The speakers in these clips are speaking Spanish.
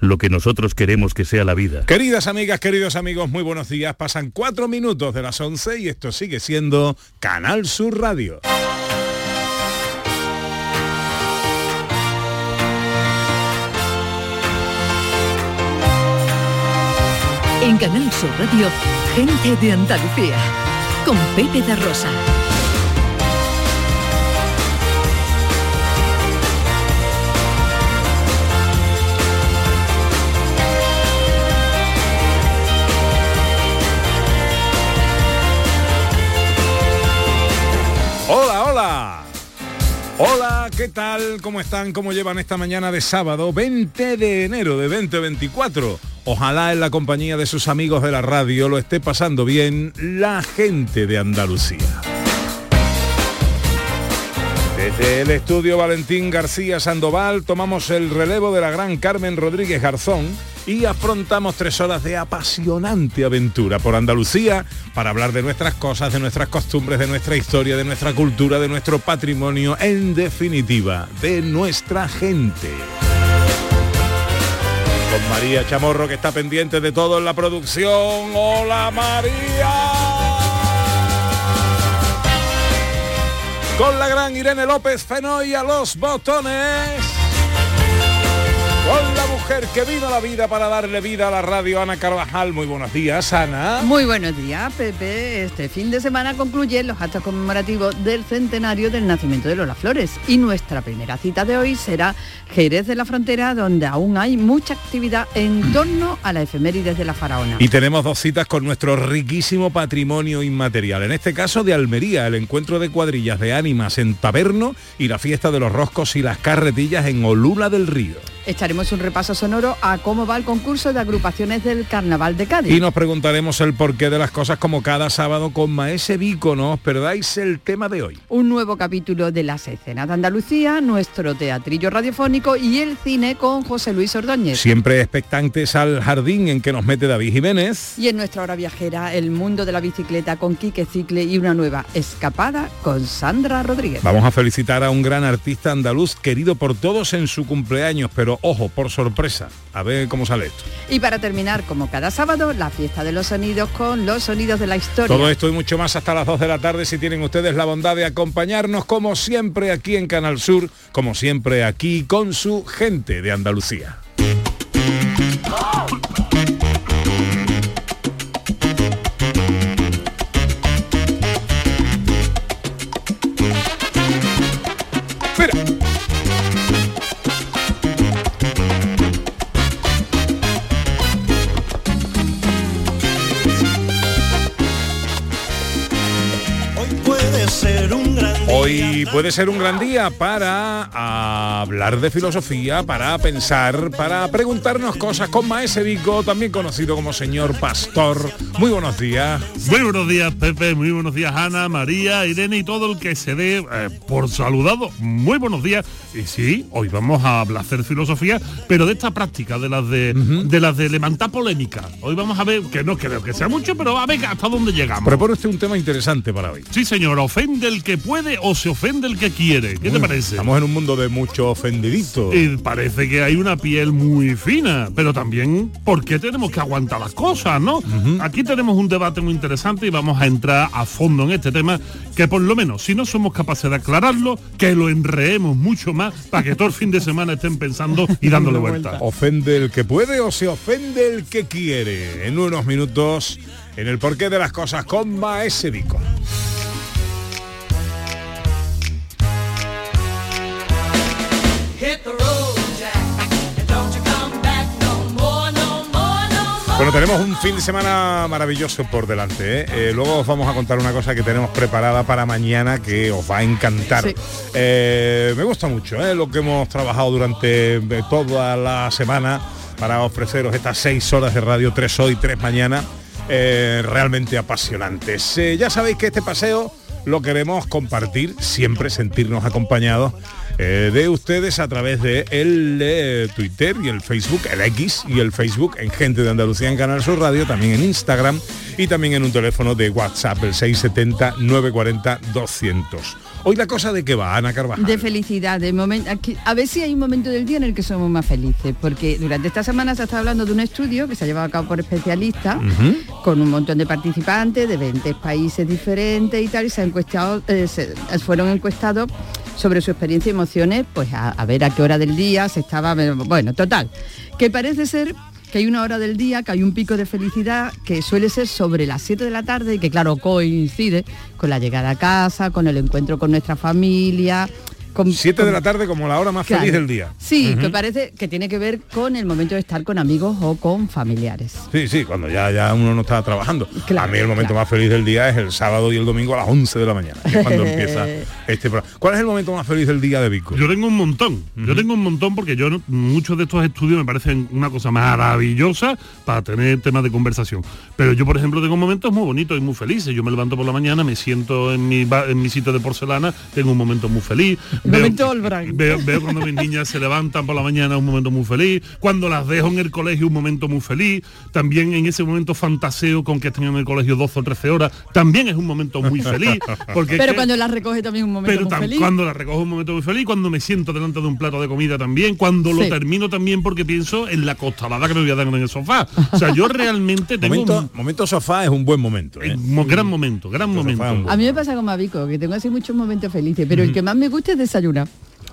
lo que nosotros queremos que sea la vida. Queridas amigas, queridos amigos, muy buenos días. Pasan cuatro minutos de las 11 y esto sigue siendo Canal Sur Radio. En Canal Sur Radio, gente de Andalucía, con Pepe da Rosa. Hola, ¿qué tal? ¿Cómo están? ¿Cómo llevan esta mañana de sábado 20 de enero de 2024? Ojalá en la compañía de sus amigos de la radio lo esté pasando bien la gente de Andalucía. Desde el estudio Valentín García Sandoval tomamos el relevo de la gran Carmen Rodríguez Garzón y afrontamos tres horas de apasionante aventura por Andalucía para hablar de nuestras cosas, de nuestras costumbres, de nuestra historia, de nuestra cultura, de nuestro patrimonio, en definitiva, de nuestra gente. Con María Chamorro que está pendiente de todo en la producción. ¡Hola María! Con la gran Irene López Fenoy a los botones. Mujer que vino a la vida para darle vida a la radio, Ana Carvajal. Muy buenos días, Ana. Muy buenos días, Pepe. Este fin de semana concluyen los actos conmemorativos del centenario del nacimiento de Lola Flores y nuestra primera cita de hoy será Jerez de la Frontera, donde aún hay mucha actividad en torno a la efemérides de la faraona. Y tenemos dos citas con nuestro riquísimo patrimonio inmaterial. En este caso de Almería, el encuentro de cuadrillas de ánimas en Taberno y la fiesta de los roscos y las carretillas en Olula del Río. Echaremos un repaso sonoro a cómo va el concurso de agrupaciones del Carnaval de Cádiz. Y nos preguntaremos el porqué de las cosas como cada sábado con Maese Vico. No os perdáis el tema de hoy. Un nuevo capítulo de las escenas de Andalucía, nuestro teatrillo radiofónico y el cine con José Luis Ordóñez. Siempre expectantes al jardín en que nos mete David Jiménez. Y en nuestra hora viajera, el mundo de la bicicleta con Quique Cicle y una nueva escapada con Sandra Rodríguez. Vamos a felicitar a un gran artista andaluz querido por todos en su cumpleaños, pero ojo, por sorpresa. A ver cómo sale esto. Y para terminar, como cada sábado, la fiesta de los sonidos con los sonidos de la historia. Todo esto y mucho más hasta las 2 de la tarde si tienen ustedes la bondad de acompañarnos como siempre aquí en Canal Sur, como siempre aquí con su gente de Andalucía. Hoy puede ser un gran día para hablar de filosofía, para pensar, para preguntarnos cosas con Maese Vico, también conocido como señor Pastor. Muy buenos días. Muy buenos días, Pepe. Muy buenos días, Ana, María, Irene y todo el que se dé eh, por saludado. Muy buenos días. Y sí, hoy vamos a hablar de filosofía, pero de esta práctica, de las de, de las de levantar polémica. Hoy vamos a ver, que no creo que sea mucho, pero a ver hasta dónde llegamos. Propone usted un tema interesante para hoy. Sí, señor, ofende el que puede o se ofende el que quiere. ¿Qué te parece? Estamos en un mundo de mucho ofendidito. Y parece que hay una piel muy fina, pero también ¿por qué tenemos que aguantar las cosas, no? Aquí tenemos un debate muy interesante y vamos a entrar a fondo en este tema, que por lo menos, si no somos capaces de aclararlo, que lo enreemos mucho más para que todo el fin de semana estén pensando y dándole vuelta. ¿Ofende el que puede o se ofende el que quiere? En unos minutos, en el porqué de las cosas con Maese Vico. Bueno, tenemos un fin de semana maravilloso por delante. ¿eh? Eh, luego os vamos a contar una cosa que tenemos preparada para mañana que os va a encantar. Sí. Eh, me gusta mucho lo que hemos trabajado durante toda la semana para ofreceros estas seis horas de radio, tres hoy, tres mañana, realmente apasionantes. Ya sabéis que este paseo lo queremos compartir, siempre sentirnos acompañados eh, de ustedes a través de el eh, Twitter y el Facebook, el X y el Facebook en Gente de Andalucía en Canal Sur Radio, también en Instagram y también en un teléfono de WhatsApp, el 670 940 200. Hoy la cosa de que va, Ana Carvajal. De felicidad, de momento. A ver si hay un momento del día en el que somos más felices, porque durante esta semana se está hablando de un estudio que se ha llevado a cabo por especialistas, con un montón de participantes de 20 países diferentes y tal, y se, han encuestado, eh, se- fueron encuestados sobre su experiencia y emociones, pues a, ver a qué hora del día se estaba, bueno, total, que parece ser que hay una hora del día, que hay un pico de felicidad que suele ser sobre las 7 de la tarde y que claro coincide con la llegada a casa, con el encuentro con nuestra familia. Con, 7 de la tarde como la hora más Claro. feliz del día. Sí, Ujú. que parece que tiene que ver con el momento de estar con amigos o con familiares. Sí, sí, cuando ya, ya uno no está trabajando. Claro, a mí el momento claro. más feliz del día es el sábado y el domingo a las 11 de la mañana, que es cuando empieza este programa. ¿Cuál es el momento más feliz del día de Vico? Yo tengo un montón, yo tengo un montón porque yo no- muchos de estos estudios me parecen una cosa maravillosa para tener temas de conversación. Pero yo, por ejemplo, tengo momentos muy bonitos y muy felices. Yo me levanto por la mañana, me siento en mi, en mi sitio de porcelana, tengo un momento muy feliz. Momento Albright. veo, veo cuando mis niñas se levantan por la mañana, un momento muy feliz. Cuando las dejo en el colegio, un momento muy feliz. También en ese momento fantaseo con que estén en el colegio 12 o 13 horas, también es un momento muy feliz. Porque Pero que- cuando la recoge también un momento pero muy tam- feliz. cuando la recojo un momento muy feliz, cuando me siento delante de un plato de comida también, cuando lo termino también porque pienso en la costalada que me voy a dar en el sofá. O sea, yo realmente tengo momento, un, momento sofá es un buen momento. ¿eh? un mo- gran momento, gran momento. A mí me pasa como a Vico, que tengo así muchos momentos felices, pero el que más me gusta es desayunar.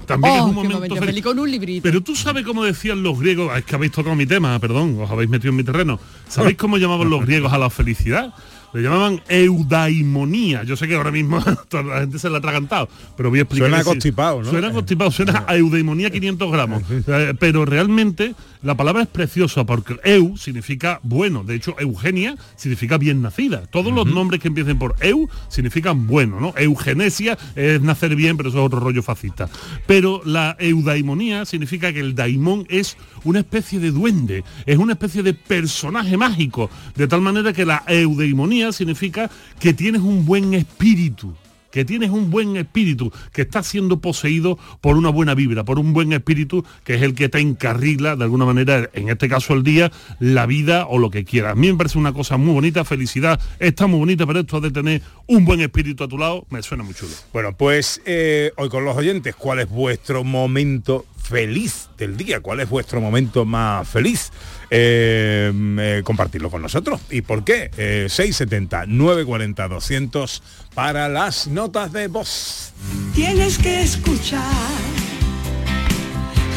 También Oh, es un qué momento, momento feliz. feliz, con un librito. Pero tú sabes cómo decían los griegos, es que habéis tocado mi tema, perdón, os habéis metido en mi terreno. ¿Sabéis cómo llamaban los griegos a la felicidad? Le llamaban eudaimonía. Yo sé que ahora mismo toda la gente se la ha atragantado, pero voy a explicar. Suena constipado, ¿no? Suena constipado, suena a eudaimonía 500 gramos. Eh, pero realmente la palabra es preciosa porque eu significa bueno. De hecho, Eugenia significa bien nacida. Todos los nombres que empiecen por eu significan bueno, ¿no? Eugenesia es nacer bien, pero eso es otro rollo fascista. Pero la eudaimonía significa que el daimón es una especie de duende, es una especie de personaje mágico, de tal manera que la eudaimonía significa que tienes un buen espíritu que tienes un buen espíritu, que estás siendo poseído por una buena vibra, por un buen espíritu que es el que te encarrila de alguna manera, en este caso el día, la vida o lo que quieras. A mí me parece una cosa muy bonita, felicidad está muy bonita, pero esto de tener un buen espíritu a tu lado me suena muy chulo. Bueno, pues eh, hoy con los oyentes, ¿cuál es vuestro momento feliz del día? ¿Cuál es vuestro momento más feliz? Eh, eh, compartirlo con nosotros. ¿Y por qué? Eh, 670 940 200 para las notas de voz. Tienes que escuchar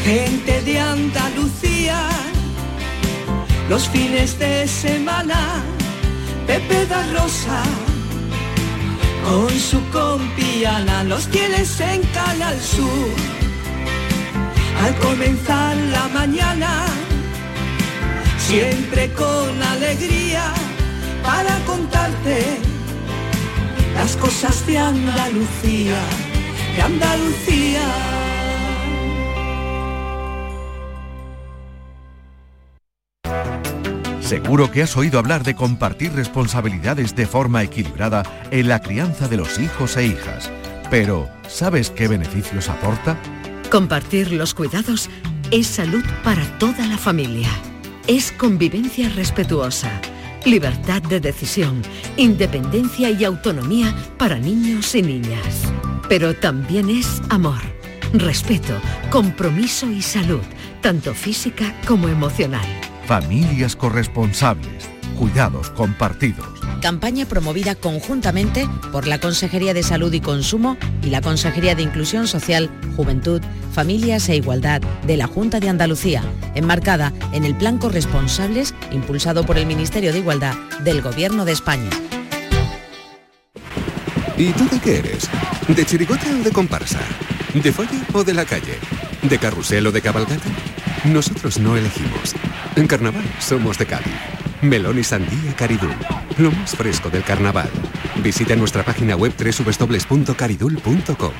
gente de Andalucía los fines de semana. Pepe da Rosa con su compiana los tienes en Canal Sur. Al comenzar la mañana, siempre con alegría para contarte las cosas de Andalucía, de Andalucía. Seguro que has oído hablar de compartir responsabilidades de forma equilibrada en la crianza de los hijos e hijas. Pero, ¿sabes qué beneficios aporta? Compartir los cuidados es salud para toda la familia. Es convivencia respetuosa, libertad de decisión, independencia y autonomía para niños y niñas. Pero también es amor, respeto, compromiso y salud, tanto física como emocional. Familias corresponsables, cuidados compartidos. Campaña promovida conjuntamente por la Consejería de Salud y Consumo y la Consejería de Inclusión Social, Juventud, Familias e Igualdad de la Junta de Andalucía, enmarcada en el Plan Corresponsables impulsado por el Ministerio de Igualdad del Gobierno de España. ¿Y tú de qué eres? ¿De chirigota o de comparsa? ¿De folla o de la calle? ¿De carrusel o de cabalgata? Nosotros no elegimos. En carnaval somos de Cádiz. Melón y sandía Caridul. Lo más fresco del carnaval. Visita nuestra página web www.caridul.com.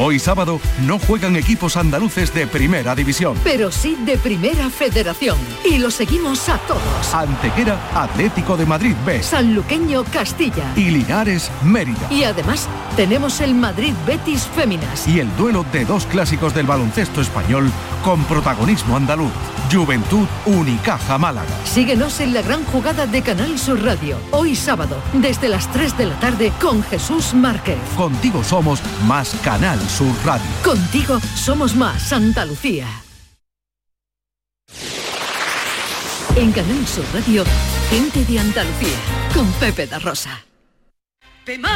Hoy sábado no juegan equipos andaluces de primera división. Pero sí de primera federación. Y lo seguimos a todos. Antequera, Atlético de Madrid B. Sanluqueño Castilla. Y Linares, Mérida. Y además tenemos el Madrid Betis Féminas. Y el duelo de dos clásicos del baloncesto español con protagonismo andaluz. Juventud Unicaja Málaga. Síguenos en la gran jugada de Canal Sur Radio. Hoy sábado, desde las 3 de la tarde, con Jesús Márquez. Contigo somos más Canal Sur Radio. Contigo somos más Andalucía. En Canal Sur Radio, gente de Andalucía, con Pepe da Rosa. Pematisio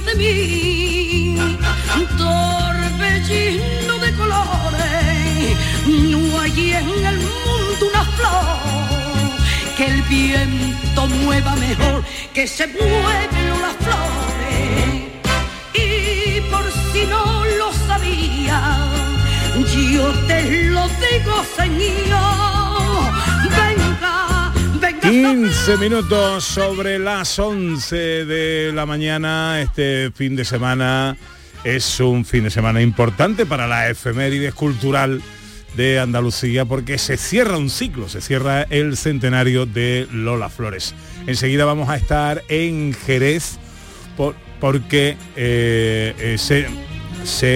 de mí, torbellino de colores, no hay en el mundo una flor que el viento mueva mejor, que se mueven las flores. Si no lo sabía, yo te lo digo, Señor, venga, venga. 15 minutos sobre las 11 de la mañana. Este fin de semana es un fin de semana importante para la efemérides cultural de Andalucía porque se cierra un ciclo, se cierra el centenario de Lola Flores. Enseguida vamos a estar en Jerez por- porque eh, eh, se, se,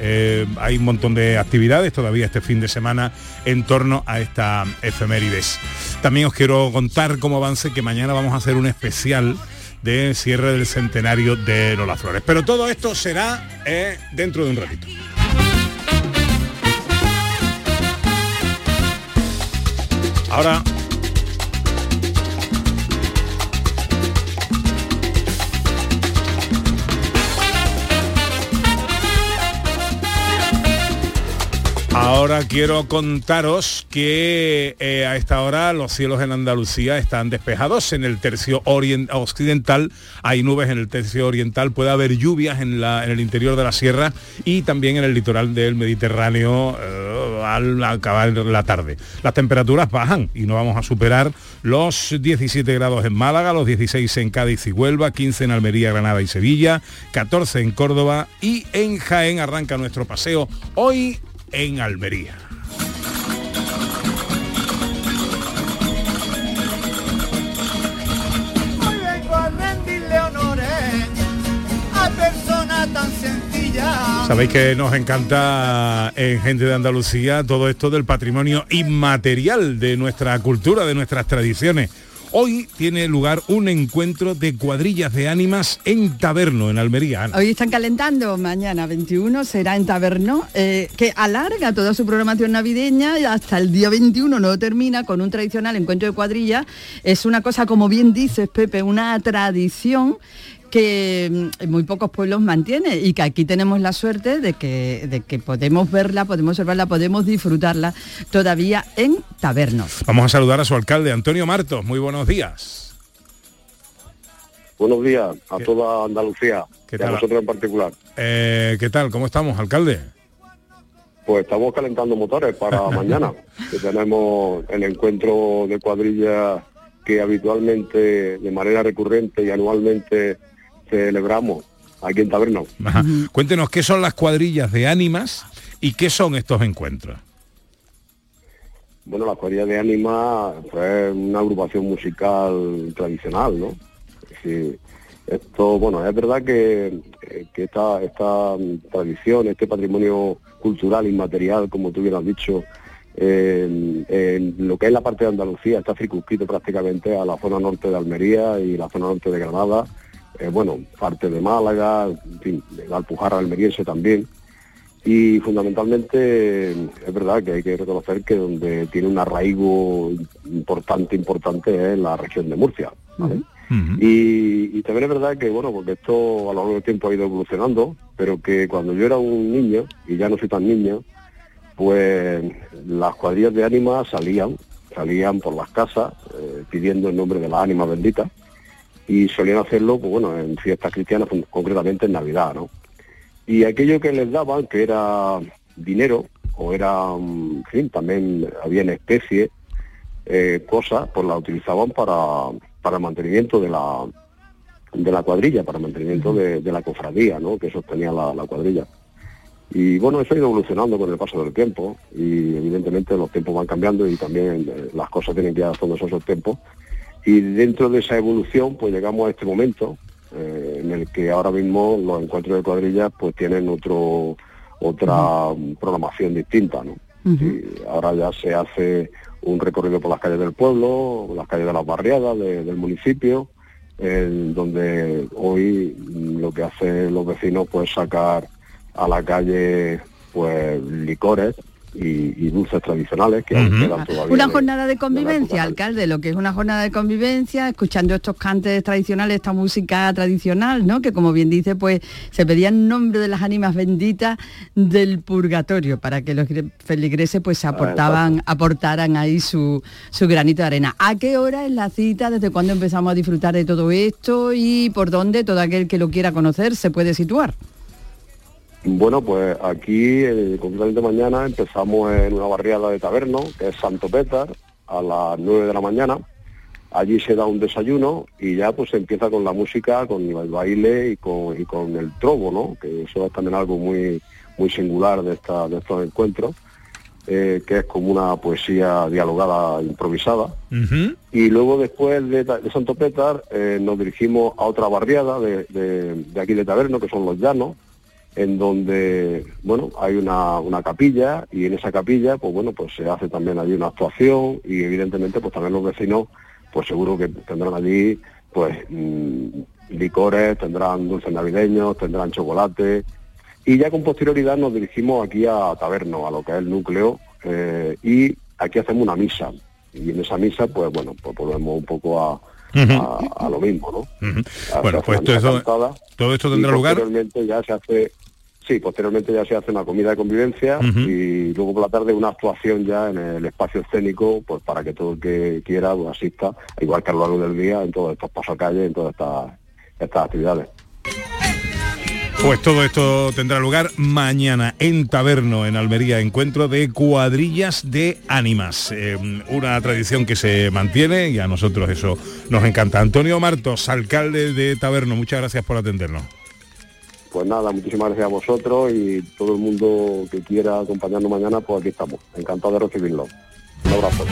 eh, hay un montón de actividades todavía este fin de semana en torno a esta efemérides. También os quiero contar cómo avance que mañana vamos a hacer un especial de cierre del centenario de Lola Flores. Pero todo esto será dentro de un ratito. Ahora Ahora quiero contaros que eh, a esta hora los cielos en Andalucía están despejados. En el tercio occidental hay nubes, en el tercio oriental puede haber lluvias en el interior de la sierra y también en el litoral del Mediterráneo eh, al acabar la tarde. Las temperaturas bajan y no vamos a superar los 17 grados en Málaga, los 16 en Cádiz y Huelva, 15 en Almería, Granada y Sevilla, 14 en Córdoba y en Jaén arranca nuestro paseo hoy en Almería. Hoy vengo a rendirle honores a persona tan sencilla. Sabéis que nos encanta en Gente de Andalucía todo esto del patrimonio inmaterial de nuestra cultura, de nuestras tradiciones. Hoy tiene lugar un encuentro de cuadrillas de ánimas en Taberno, en Almería. Hoy están calentando, mañana 21 será en Taberno, eh, que alarga toda su programación navideña y hasta el día 21 no termina con un tradicional encuentro de cuadrillas. Es una cosa, como bien dices, Pepe, una tradición que mm, muy pocos pueblos mantiene y que aquí tenemos la suerte de que, de que podemos verla, podemos observarla, podemos disfrutarla todavía en Tabernos. Vamos a saludar a su alcalde, Antonio Martos. Muy buenos días. Buenos días a toda Andalucía ¿Qué y a nosotros en particular. Eh, ¿Qué tal? ¿Cómo estamos, alcalde? Pues estamos calentando motores para mañana, que tenemos el encuentro de cuadrillas que habitualmente, de manera recurrente y anualmente celebramos aquí en Taberno. Ajá. Cuéntenos qué son las cuadrillas de ánimas y qué son estos encuentros. Bueno, la cuadrilla de Ánima fue una agrupación musical tradicional, ¿no? Sí, esto, bueno, es verdad que, eh, que esta, esta tradición, este patrimonio cultural inmaterial, como tú bien has dicho, en lo que es la parte de Andalucía está circunscrito prácticamente a la zona norte de Almería y la zona norte de Granada, eh, bueno, parte de Málaga, en fin, de la Alpujarra almeriense también. Y fundamentalmente es verdad que hay que reconocer que donde tiene un arraigo importante, importante es la región de Murcia. ¿vale? Y, y también es verdad que, bueno, porque esto a lo largo del tiempo ha ido evolucionando, pero que cuando yo era un niño, y ya no soy tan niño, pues las cuadrillas de ánimas salían, salían por las casas eh, pidiendo el nombre de las ánimas benditas y solían hacerlo, pues bueno, en fiestas cristianas, con- concretamente en Navidad, ¿no? Y aquello que les daban, que era dinero, o era, mm, en fin, también había en especie, eh, cosas, pues la utilizaban para, para el mantenimiento de la, de la cuadrilla, para el mantenimiento de, de la cofradía, ¿no? Que sostenía la, la cuadrilla. Y bueno, eso ha ido evolucionando con el paso del tiempo y evidentemente los tiempos van cambiando y también eh, las cosas tienen que ir adaptándose a esos tiempos. Y dentro de esa evolución, pues llegamos a este momento eh, en el que ahora mismo los encuentros de cuadrillas pues tienen otro otra programación distinta, ¿no? Y ahora ya se hace un recorrido por las calles del pueblo, las calles de las barriadas de- del municipio, en donde hoy lo que hacen los vecinos pues sacar a la calle pues licores y, y dulces tradicionales que quedan todavía Una de- jornada de convivencia, alcalde, lo que es una jornada de convivencia, escuchando estos cantes tradicionales, esta música tradicional, ¿no? Que como bien dice, pues se pedía en nombre de las ánimas benditas del purgatorio, para que los gre- feligreses pues Ah, aportaban, aportaran ahí su, su granito de arena. ¿A qué hora es la cita? ¿Desde cuándo empezamos a disfrutar de todo esto? ¿Y por dónde todo aquel que lo quiera conocer se puede situar? Bueno, pues aquí, eh, concretamente mañana, empezamos en una barriada de taberno, que es Santo Pétar, a las 9 de la mañana. Allí se da un desayuno y ya pues se empieza con la música, con el baile y con, y con el trobo, ¿no? Que eso es también algo muy, muy singular de, esta, de estos encuentros, eh, que es como una poesía dialogada, improvisada. Y luego después de, Santo Pétar eh, nos dirigimos a otra barriada de, de- de aquí de Taberno, que son los llanos, en donde, bueno, hay una, una capilla y en esa capilla, pues bueno, pues se hace también allí una actuación y evidentemente pues también los vecinos, pues seguro que tendrán allí, pues, mm, licores, tendrán dulces navideños, tendrán chocolate y ya con posterioridad nos dirigimos aquí a Taberno, a lo que es el núcleo, eh, y aquí hacemos una misa. Y en esa misa, pues bueno, pues volvemos un poco a, a, a lo mismo, ¿no? Bueno, pues todo cantada esto y tendrá lugar. Posteriormente ya se hace, sí, posteriormente ya se hace una comida de convivencia y luego por la tarde una actuación ya en el espacio escénico, pues para que todo el que quiera pues, asista, igual que a lo largo del día, en todos estos pasacalles, en todas estas, estas actividades. Pues todo esto tendrá lugar mañana en Taberno, en Almería, encuentro de cuadrillas de ánimas. Eh, una tradición que se mantiene y a nosotros eso nos encanta. Antonio Martos, alcalde de Taberno, muchas gracias por atendernos. Pues nada, muchísimas gracias a vosotros y todo el mundo que quiera acompañarnos mañana, pues aquí estamos. Encantado de recibirlo. Un abrazo.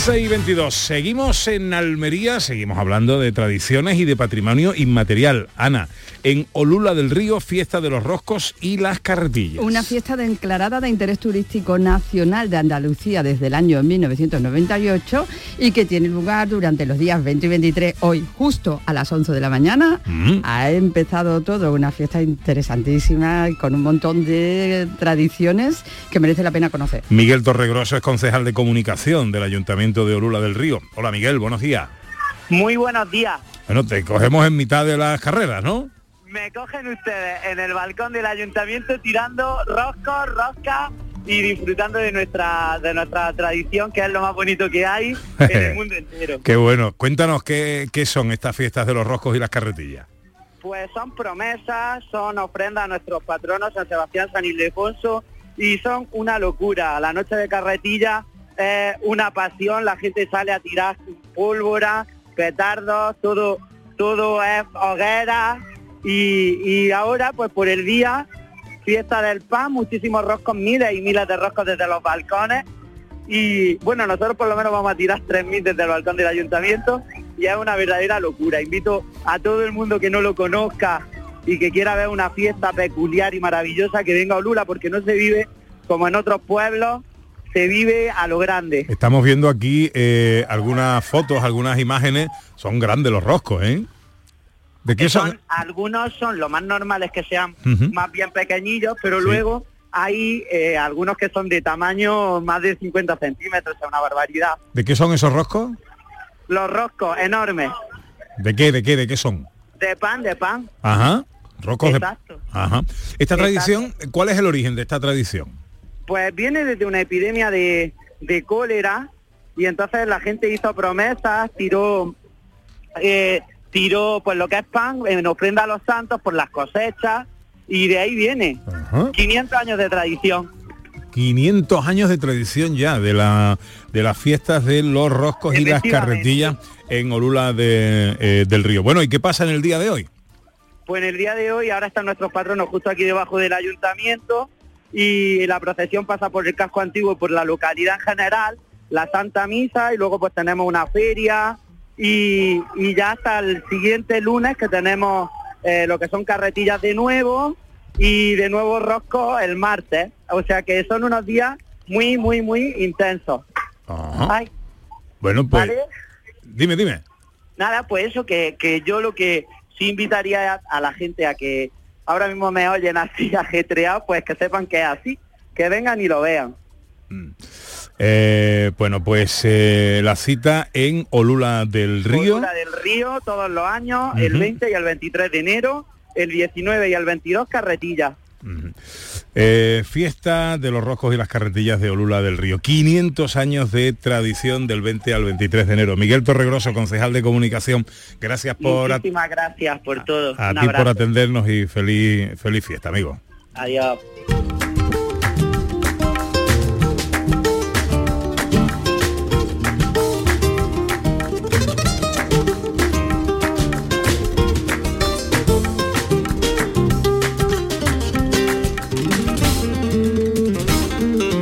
Once y 22, seguimos en Almería, seguimos hablando de tradiciones y de patrimonio inmaterial. Ana, en Olula del Río, fiesta de los roscos y las carretillas. Una fiesta declarada de interés turístico nacional de Andalucía desde el año 1998 y que tiene lugar durante los días 20 y 23, hoy justo a las 11 de la mañana. Mm. Ha empezado todo, una fiesta interesantísima y con un montón de tradiciones que merece la pena conocer. Miguel Torregroso es concejal de comunicación del Ayuntamiento de Olula del Río. Hola Miguel, buenos días. Muy buenos días. Bueno, te cogemos en mitad de las carreras, ¿no? Me cogen ustedes en el balcón del ayuntamiento tirando roscos, roscas y disfrutando de nuestra de nuestra tradición, que es lo más bonito que hay en el mundo entero. Qué bueno. Cuéntanos qué, qué son estas fiestas de los roscos y las carretillas. Pues son promesas, son ofrendas a nuestros patronos, San Sebastián, San Ildefonso, y son una locura. La noche de carretilla es una pasión, la gente sale a tirar pólvora, petardos, todo, todo es hoguera, y, y ahora pues por el día, fiesta del pan, muchísimos roscos, miles y miles de roscos desde los balcones, y bueno, nosotros por lo menos vamos a tirar 3.000 desde el balcón del ayuntamiento y es una verdadera locura. Invito a todo el mundo que no lo conozca y que quiera ver una fiesta peculiar y maravillosa que venga a Olula porque no se vive como en otros pueblos, se vive a lo grande. Estamos viendo aquí eh, algunas fotos, algunas imágenes. Son grandes los roscos, ¿eh? ¿De qué son? Son- algunos son lo más normales que sean más bien pequeñillos, pero Sí. luego hay eh, algunos que son de tamaño más de 50 centímetros, es una barbaridad. ¿De qué son esos roscos? Los roscos enormes, ¿De qué? ¿De qué? ¿De qué son? de pan, de pan. Ajá. Roscos de... Exacto. Ajá. Esta Exacto. tradición, ¿cuál es el origen de esta tradición? Pues viene desde una epidemia de, de cólera y entonces la gente hizo promesas, tiró, eh, tiró pues lo que es pan en ofrenda a los santos por las cosechas y de ahí viene. 500 años de tradición. 500 años de tradición ya de la de las fiestas de los roscos y las carretillas en Olula de, eh, del Río. Bueno, ¿y qué pasa en el día de hoy? Pues en el día de hoy ahora están nuestros patronos justo aquí debajo del ayuntamiento y la procesión pasa por el casco antiguo y por la localidad en general, la Santa Misa y luego pues tenemos una feria y, y ya hasta el siguiente lunes que tenemos eh, lo que son carretillas de nuevo y de nuevo roscos el martes. O sea que son unos días muy, muy, muy intensos. Ay, Bueno, pues ¿vale? dime, dime. Nada, pues eso, que, que yo lo que sí invitaría a, a la gente a que ahora mismo me oyen así ajetreado, pues que sepan que es así, que vengan y lo vean. Eh, bueno, pues eh, la cita en Olula del Río. Olula del Río todos los años, el Ujú. 20 y el 23 de enero, el 19 y el 22 Eh, fiesta de los roscos y las carretillas de Olula del Río. 500 años de tradición del 20 al 23 de enero. Miguel Torregroso, concejal de comunicación, gracias por a, Muchísimas gracias por todo. a Un ti por atendernos y feliz, feliz fiesta, amigo. Adiós.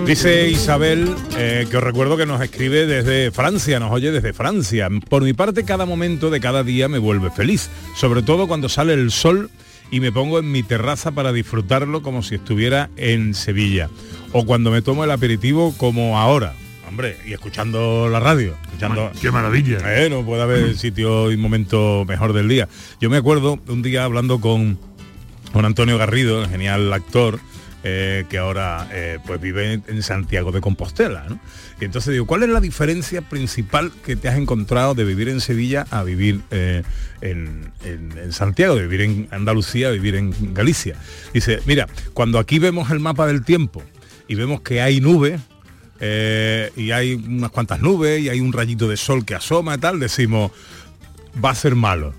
Dice Isabel, eh, que os recuerdo que nos escribe desde Francia, nos oye desde Francia. Por mi parte, cada momento de cada día me vuelve feliz, sobre todo cuando sale el sol y me pongo en mi terraza para disfrutarlo como si estuviera en Sevilla. O cuando me tomo el aperitivo como ahora. Hombre, y escuchando la radio. Escuchando... Qué maravilla. Eh, no puede haber sitio y momento mejor del día. Yo me acuerdo un día hablando con, con Antonio Garrido, el genial actor, eh, que ahora eh, pues vive en Santiago de Compostela. ¿no? Y entonces digo, ¿cuál es la diferencia principal que te has encontrado de vivir en Sevilla a vivir eh, en, en- Santiago, de vivir en Andalucía, a vivir en Galicia? Dice, mira, cuando aquí vemos el mapa del tiempo y vemos que hay nubes, y hay unas cuantas nubes y hay un rayito de sol que asoma y tal, decimos, va a ser malo.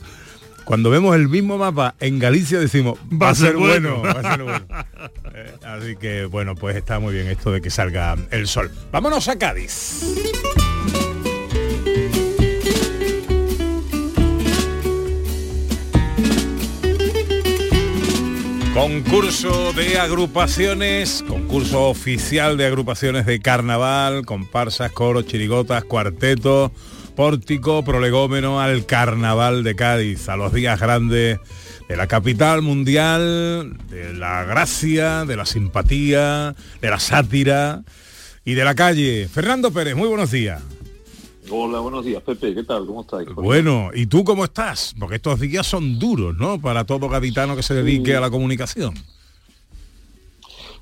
Cuando vemos el mismo mapa en Galicia decimos, va, a ser, bueno. va a ser bueno. Eh, así que bueno, pues está muy bien esto de que salga el sol. Vámonos a Cádiz. Concurso de agrupaciones, concurso oficial de agrupaciones de carnaval, comparsas, coros, chirigotas, cuartetos, pórtico, prolegómeno al carnaval de Cádiz, a los días grandes de la capital mundial, de la gracia, de la simpatía, de la sátira y de la calle. Fernando Pérez, muy buenos días. Hola, buenos días, Pepe. ¿Qué tal? ¿Cómo estáis? Bueno, ¿y tú cómo estás? Porque estos días son duros, ¿no? Para todo gaditano que se dedique Sí. a la comunicación.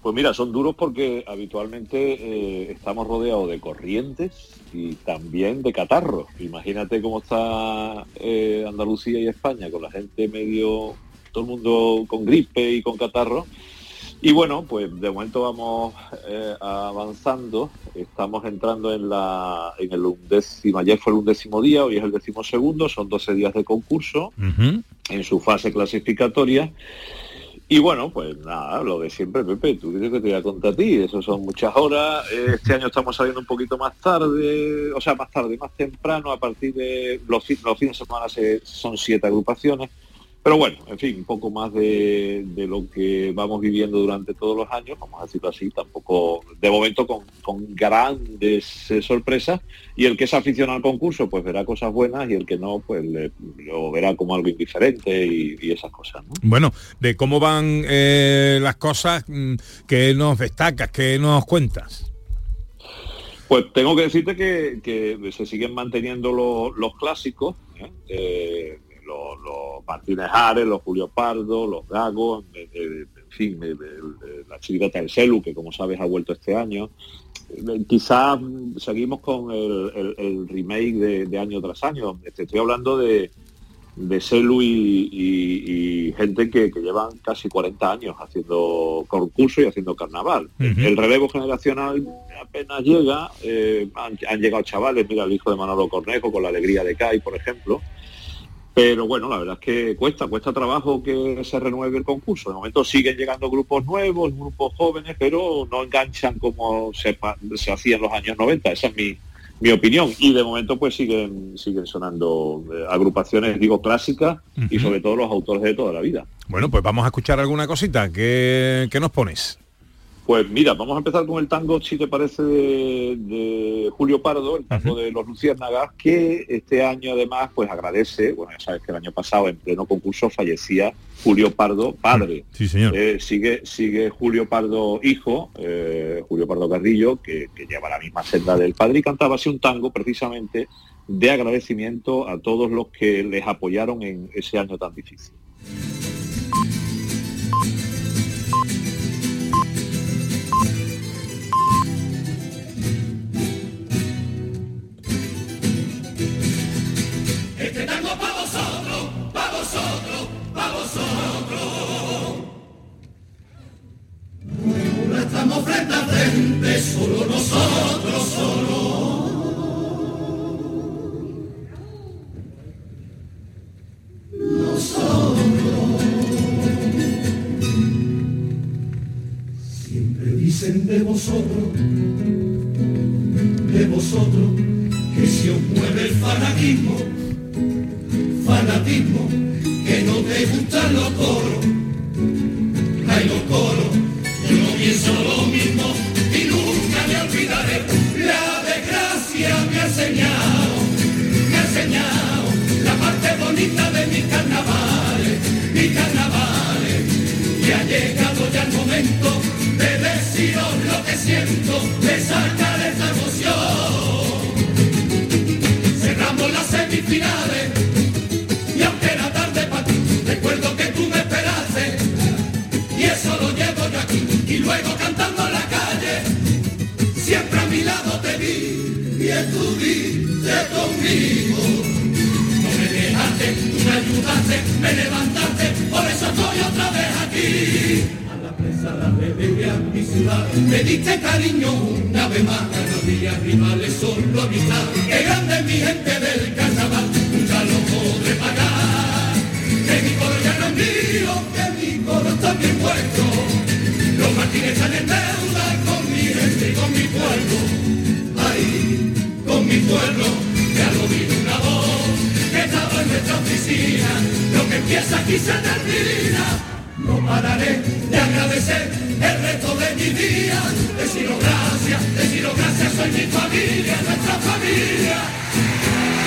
Pues mira, son duros porque habitualmente eh, estamos rodeados de corrientes y también de catarros. Imagínate cómo está eh, Andalucía y España con la gente medio, todo el mundo con gripe y con catarro. Y bueno, pues de momento vamos eh, avanzando. Estamos entrando en la en el undécimo, ayer fue el undécimo día, hoy es el décimo segundo, son 12 días de concurso en su fase clasificatoria. Y bueno, pues nada, lo de siempre, Pepe, tú dices que te voy a contar a ti, eso son muchas horas, este año estamos saliendo un poquito más tarde, o sea, más tarde, más temprano, a partir de los, los fines de semana se- son siete agrupaciones, pero bueno, en fin, un poco más de, de lo que vamos viviendo durante todos los años, vamos a decirlo así, tampoco, de momento con, con grandes eh, sorpresas, y el que es aficionado al concurso, pues verá cosas buenas, y el que no, pues le- lo verá como algo indiferente y, y esas cosas, ¿no? Bueno, de cómo van eh, las cosas, mm, que nos destacas, que nos cuentas. Pues tengo que decirte que, que se siguen manteniendo los, los clásicos, ¿eh? Los, los Martínez Ares, los Julio Pardo, los Gagos, en fin, eh, la chirigota del Celu, que como sabes ha vuelto este año. Eh, Quizás seguimos con el, el- el remake de, de año tras año. Te estoy hablando de, de CELU y, y- y gente que, que llevan casi 40 años haciendo concurso y haciendo carnaval. El relevo generacional apenas llega, eh, han, han llegado chavales, mira el hijo de Manolo Cornejo con la alegría de CAI, por ejemplo. Pero bueno, la verdad es que cuesta, cuesta trabajo que se renueve el concurso. De momento siguen llegando grupos nuevos, grupos jóvenes, pero no enganchan como se, hacía en los años 90. Esa es mi, mi opinión. Y de momento pues siguen, siguen sonando eh, agrupaciones, digo, clásicas y sobre todo los autores de toda la vida. Bueno, pues vamos a escuchar alguna cosita. ¿Qué, qué nos pones? Pues mira, vamos a empezar con el tango, si te parece, de, de Julio Pardo, el tango de los Luciérnagas, que este año además pues agradece, bueno, ya sabes que el año pasado en pleno concurso fallecía Julio Pardo, padre. Sí, señor. Eh, sigue, sigue Julio Pardo hijo, eh, Julio Pardo Carrillo, que, que lleva la misma senda del padre y cantaba así un tango precisamente de agradecimiento a todos los que les apoyaron en ese año tan difícil. Estamos frente solo nosotros, solo. Dicen de vosotros, de vosotros, que si os mueve el fanatismo, fanatismo, que no te gustan los coros. Me diste cariño una vez más, cada día rivales solo amistad.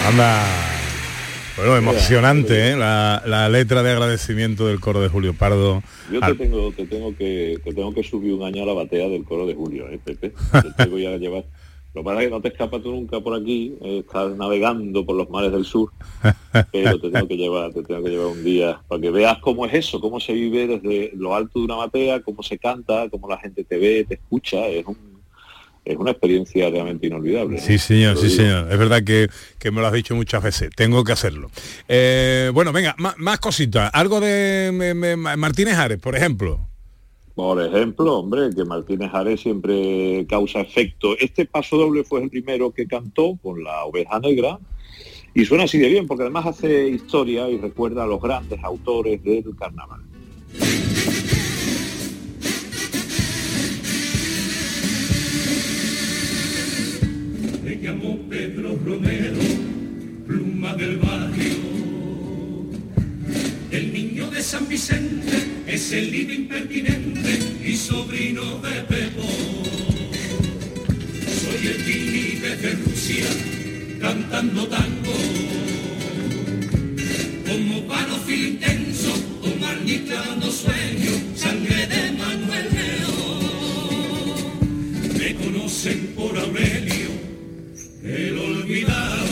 Anda. Bueno, emocionante, ¿eh? la, la letra de agradecimiento del coro de Julio Pardo. Yo te tengo, te tengo que, te tengo que subir un año a la batea del coro de Julio, ¿eh, Pepe? Te tengo ya a llevar. Lo que pasa es que no te escapas tú nunca por aquí, eh, estás navegando por los mares del sur, pero te tengo que llevar, te tengo que llevar un día para que veas cómo es eso, cómo se vive desde lo alto de una batea, cómo se canta, cómo la gente te ve, te escucha, es un es una experiencia realmente inolvidable. ¿no? Sí, señor, sí, señor. Es verdad que, que me lo has dicho muchas veces. Tengo que hacerlo. Eh, bueno, venga, ma- más cositas. Algo de me- me- Martínez Ares, por ejemplo. Por ejemplo, hombre, que Martínez Ares siempre causa efecto. Este paso doble fue el primero que cantó con la oveja negra y suena así de bien porque además hace historia y recuerda a los grandes autores del carnaval. Me llamo Pedro Romero, pluma del barrio. El niño de San Vicente es el niño impertinente y sobrino de Pepo. Soy el Tini desde Rusia, cantando tango. Como panofil intenso, como Arni clavando sueño, sangre de Manuel León. Me conocen por Aurelio, el olvidado.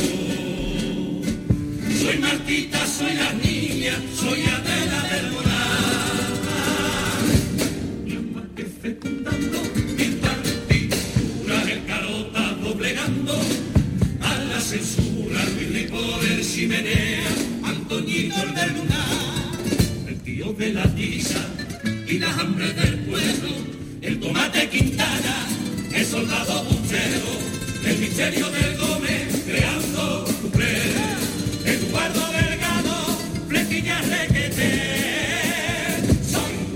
Soy Martita, soy la niña, soy Adela del Moral. Alma que fecundando mi partitura, el carota doblegando a la censura, Luis Rico del Chimenea, Antonio Toñito el del lunar, el tío de la tiza y las hambres del pueblo, el tomate Quintana, el soldado buchero, el misterio del Gómez, creando Eduardo Delgado, flequillas requete,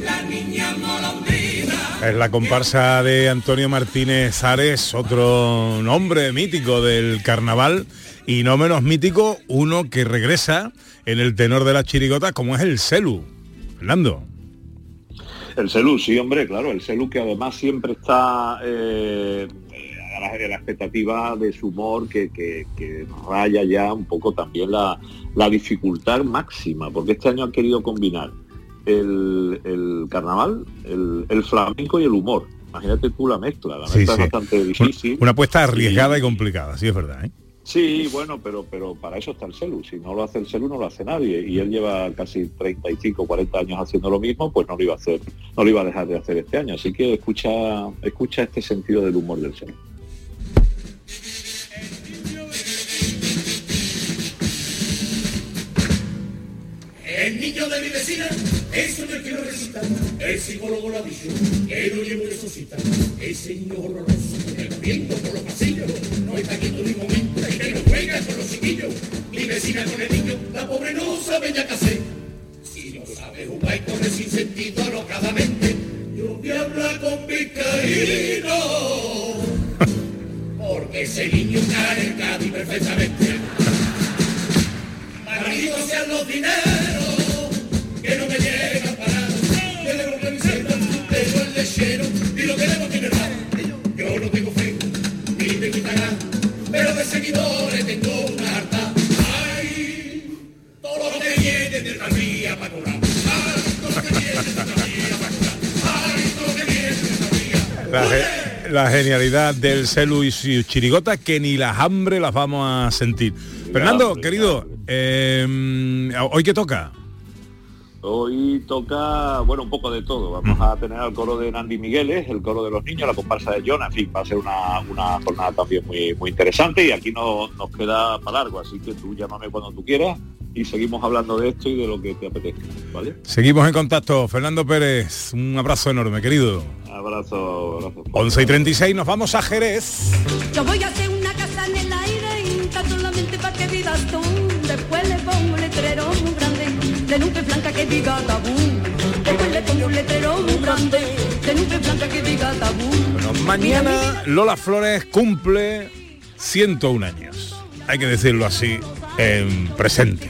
la niña molondrina. Es la comparsa de Antonio Martínez Ares, otro nombre mítico del carnaval y no menos mítico uno que regresa en el tenor de las chirigotas como es el Celu. Fernando. El Celu, sí, hombre, claro, el Celu que además siempre está eh, la, expectativa de su humor que, que- que raya ya un poco también la, la dificultad máxima, porque este año han querido combinar el, el carnaval, el, el flamenco y el humor. Imagínate tú la mezcla, la mezcla sí. es bastante difícil. Una apuesta arriesgada y complicada, sí es verdad. ¿eh? Sí, bueno, pero pero para eso está el celu. Si no lo hace el celu, no lo hace nadie. Y él lleva casi 35, 40 años haciendo lo mismo, pues no lo iba a hacer, no lo iba a dejar de hacer este año. Así que escucha, escucha este sentido del humor del celu. El niño de mi vecina, eso yo quiero recitar. El psicólogo lo ha dicho, que no llevo eso cita. Ese niño horroroso, corriendo por los pasillos, no está quieto ni momento, y que no juega con los chiquillos. Mi vecina con el niño, la pobre no sabe ya qué hacer. Si no sabe jugar y corre sin sentido alocadamente, yo voy a hablar con Vizcaíno. Porque ese niño cae en Cádiz perfectamente. Malditos sean los dineros genialidad del Celu y su chirigota que ni las hambre las vamos a sentir. Fernando, querido, eh, ¿hoy qué toca? Hoy toca, bueno, un poco de todo. Vamos a tener al coro de Nandi Migueles, el coro de los niños, la comparsa de Jonah. En fin, va a ser una, una jornada también muy, muy interesante y aquí no, nos queda para largo. Así que tú llámame cuando tú quieras y seguimos hablando de esto y de lo que te apetezca. ¿Vale? Seguimos en contacto. Fernando Pérez, un abrazo enorme, querido. Abrazo, abrazo. 11 y 36, nos vamos a Jerez. Yo voy a blanca que diga tabú. Después le pongo un letrero muy grande, de nube blanca que diga tabú. Bueno, mañana Lola Flores cumple 101 años. Hay que decirlo así, en presente.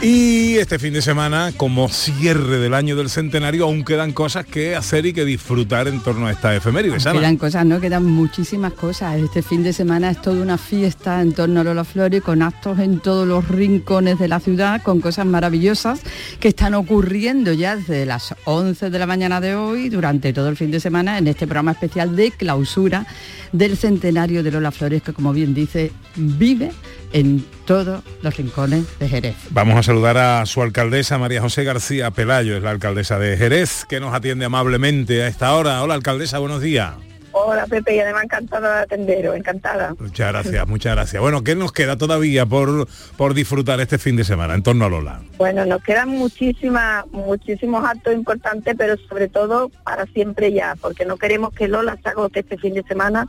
Y este fin de semana, como cierre del año del centenario, aún quedan cosas que hacer y que disfrutar en torno a esta efeméride. Quedan cosas, ¿no? Quedan muchísimas cosas. Este fin de semana es toda una fiesta en torno a Lola Flores, con actos en todos los rincones de la ciudad, con cosas maravillosas que están ocurriendo ya desde las 11 de la mañana de hoy, durante todo el fin de semana, en este programa especial de clausura del centenario de Lola Flores, que como bien dice, vive en todos los rincones de Jerez. Vamos a saludar a su alcaldesa, María José García Pelayo, es la alcaldesa de Jerez, que nos atiende amablemente a esta hora. Hola, alcaldesa, buenos días. Hola Pepe, y además encantada de atenderos, encantada. Muchas gracias, muchas gracias. Bueno, ¿qué nos queda todavía por, por disfrutar este fin de semana en torno a Lola? Bueno, nos quedan muchísimas, muchísimos actos importantes, pero sobre todo para siempre ya, porque no queremos que Lola se agote este fin de semana.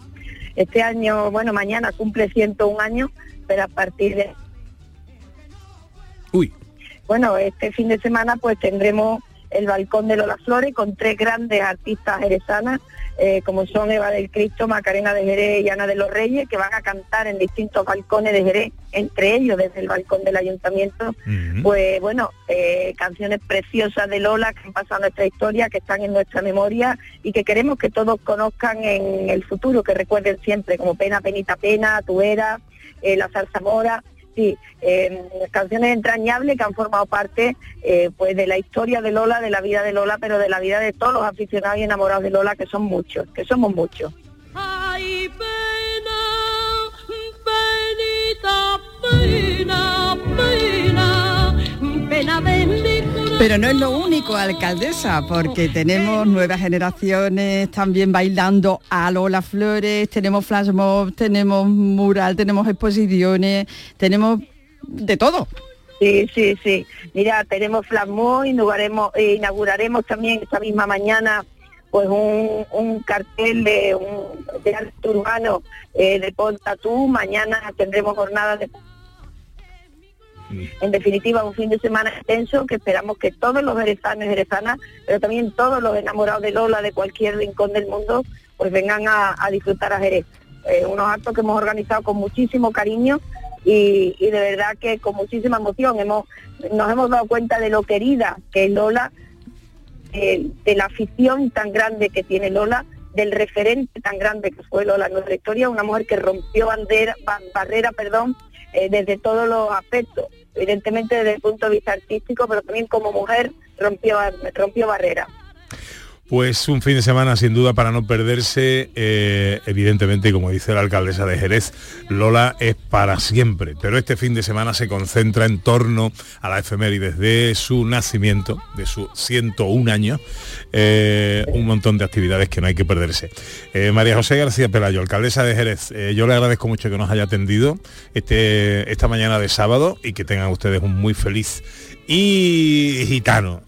Este año, bueno, mañana cumple 101 años, pero a partir de... Uy. Bueno, este fin de semana pues tendremos el balcón de Lola Flores con tres grandes artistas jerezanas, eh, como son Eva del Cristo, Macarena de Jerez y Ana de los Reyes, que van a cantar en distintos balcones de Jerez, entre ellos desde el balcón del ayuntamiento, pues bueno, eh, canciones preciosas de Lola que han pasado nuestra historia, que están en nuestra memoria y que queremos que todos conozcan en el futuro, que recuerden siempre, como Pena, Penita, Pena, Tuera, eh, La Zarzamora, sí, eh, canciones entrañables que han formado parte eh, pues de la historia de Lola, de la vida de Lola, pero de la vida de todos los aficionados y enamorados de Lola, que son muchos, que somos muchos. Pero no es lo único, alcaldesa, porque tenemos nuevas generaciones también bailando a Lola Flores, tenemos flash mob, tenemos mural, tenemos exposiciones, tenemos de todo. Sí, sí, sí. Mira, tenemos Flasmo, inauguraremos, eh, inauguraremos también esta misma mañana pues un, un cartel de, un, de arte urbano eh, de Pontatú. Mañana tendremos jornadas de... En definitiva, un fin de semana extenso que esperamos que todos los jerezanos y jerezanas, pero también todos los enamorados de Lola de cualquier rincón del mundo, pues vengan a, disfrutar a Jerez. Eh, unos actos que hemos organizado con muchísimo cariño y, de verdad que con muchísima emoción hemos nos hemos dado cuenta de lo querida que es Lola, de la afición tan grande que tiene Lola, del referente tan grande que fue Lola en nuestra historia, una mujer que rompió barrera, perdón, eh, desde todos los aspectos, evidentemente desde el punto de vista artístico, pero también como mujer rompió, rompió barreras. Pues un fin de semana sin duda para no perderse, eh, evidentemente, como dice la alcaldesa de Jerez, Lola es para siempre, pero este fin de semana se concentra en torno a la efemérides de su nacimiento, de su 101 años, eh, un montón de actividades que no hay que perderse. Eh, María José García Pelayo, alcaldesa de Jerez, eh, yo le agradezco mucho que nos haya atendido este, esta mañana de sábado y que tengan ustedes un muy feliz y gitano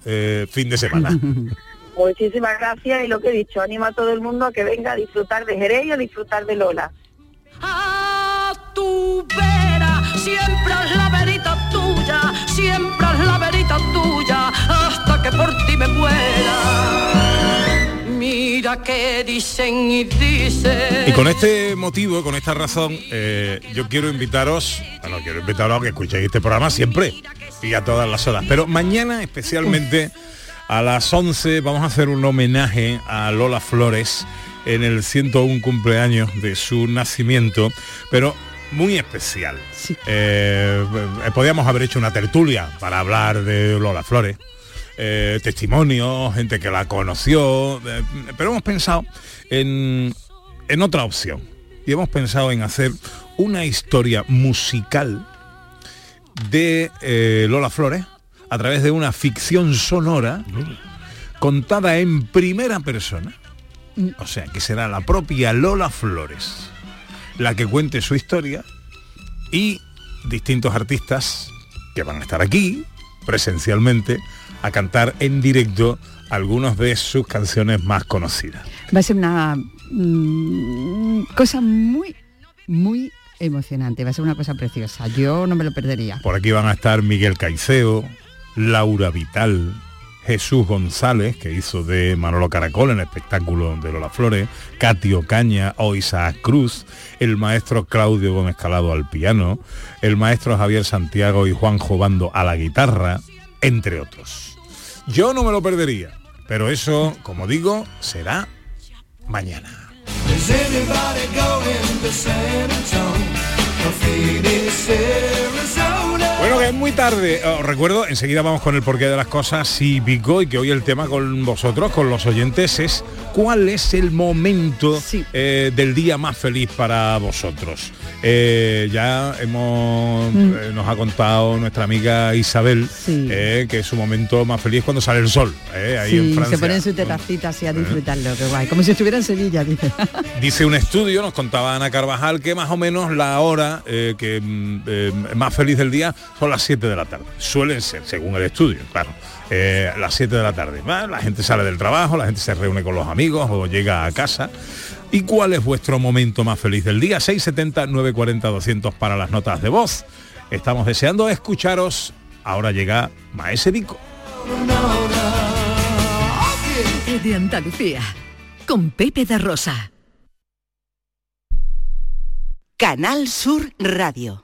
fin de semana. Muchísimas gracias y lo que he dicho, animo a todo el mundo a que venga a disfrutar de Jerez y a disfrutar de Lola. A tu vera, siempre es la verita tuya, siempre es la verita tuya, hasta que por ti me muera. Mira que dicen y dicen. Y con este motivo, con esta razón, eh, yo quiero invitaros, bueno, quiero invitaros a que escuchéis este programa siempre y a todas las horas. Pero mañana especialmente a las 11 vamos a hacer un homenaje a Lola Flores en el 101 cumpleaños de su nacimiento, pero muy especial. Eh, eh, podíamos haber hecho una tertulia para hablar de Lola Flores. eh, testimonios, gente que la conoció, eh, pero hemos pensado en, en otra opción y hemos pensado en hacer una historia musical de Lola Flores a través de una ficción sonora contada en primera persona. O sea, que será la propia Lola Flores la que cuente su historia y distintos artistas que van a estar aquí presencialmente a cantar en directo algunas de sus canciones más conocidas. Va a ser una mm, cosa muy, muy emocionante, va a ser una cosa preciosa. Yo no me lo perdería. Por aquí van a estar Miguel Caiceo, Laura Vital, Jesús González, que hizo de Manolo Caracol en el espectáculo de Lola Flores, Katy Ocaña o Isaac Cruz, el maestro Claudio Gómez Calado al piano, el maestro Javier Santiago y Juan Jobando a la guitarra, entre otros. Yo no me lo perdería, pero eso, como digo, será mañana. Bueno, que es muy tarde. Os recuerdo, enseguida vamos con el porqué de las cosas y Pico y que hoy el tema con vosotros, con los oyentes, es cuál es el momento eh, del día más feliz para vosotros. Eh, ya hemos Mm. eh, nos ha contado nuestra amiga Isabel que su momento más feliz es cuando sale el sol, ahí en Francia. se pone en su terracita así a disfrutarlo, qué guay. Como si estuviera en Sevilla, dice. Dice un estudio, nos contaba Ana Carvajal, que más o menos la hora que mm, más feliz del día son las 7 de la tarde. Suelen ser, según el estudio, claro. eh, las 7 de la tarde. Va, La gente sale del trabajo, la gente se reúne con los amigos o llega a casa. ¿Y cuál es vuestro momento más feliz del día? 670 940 200 para las notas de voz. Estamos deseando escucharos. Ahora llega Maese Vico. de Andalucía, con Pepe da Rosa. Canal Sur Radio.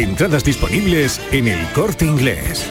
Entradas disponibles en el corte inglés.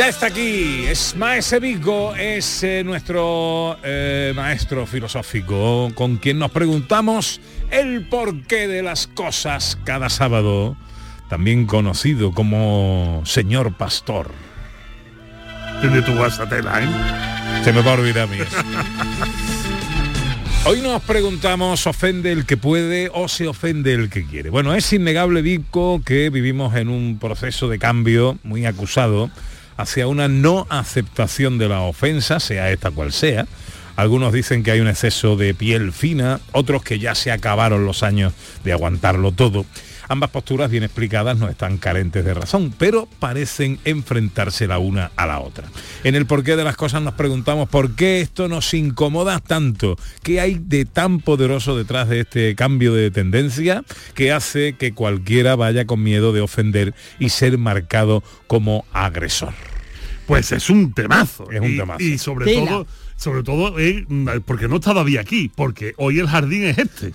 Ya está aquí, es Maese Vigo, es eh, nuestro eh, maestro filosófico con quien nos preguntamos el porqué de las cosas cada sábado, también conocido como señor pastor. Tiene tu guasatela, ¿eh? Se me va a olvidar a mí. Hoy nos preguntamos, ¿ofende el que puede o se ofende el que quiere? Bueno, es innegable, Vico, que vivimos en un proceso de cambio muy acusado hacia una no aceptación de la ofensa, sea esta cual sea. Algunos dicen que hay un exceso de piel fina, otros que ya se acabaron los años de aguantarlo todo. Ambas posturas bien explicadas no están carentes de razón, pero parecen enfrentarse la una a la otra. En el porqué de las cosas nos preguntamos por qué esto nos incomoda tanto, qué hay de tan poderoso detrás de este cambio de tendencia que hace que cualquiera vaya con miedo de ofender y ser marcado como agresor. Pues es un temazo. Es un Y- temazo. Y, sobre Tela. todo, sobre todo, eh, porque no está todavía aquí, porque hoy el jardín es este.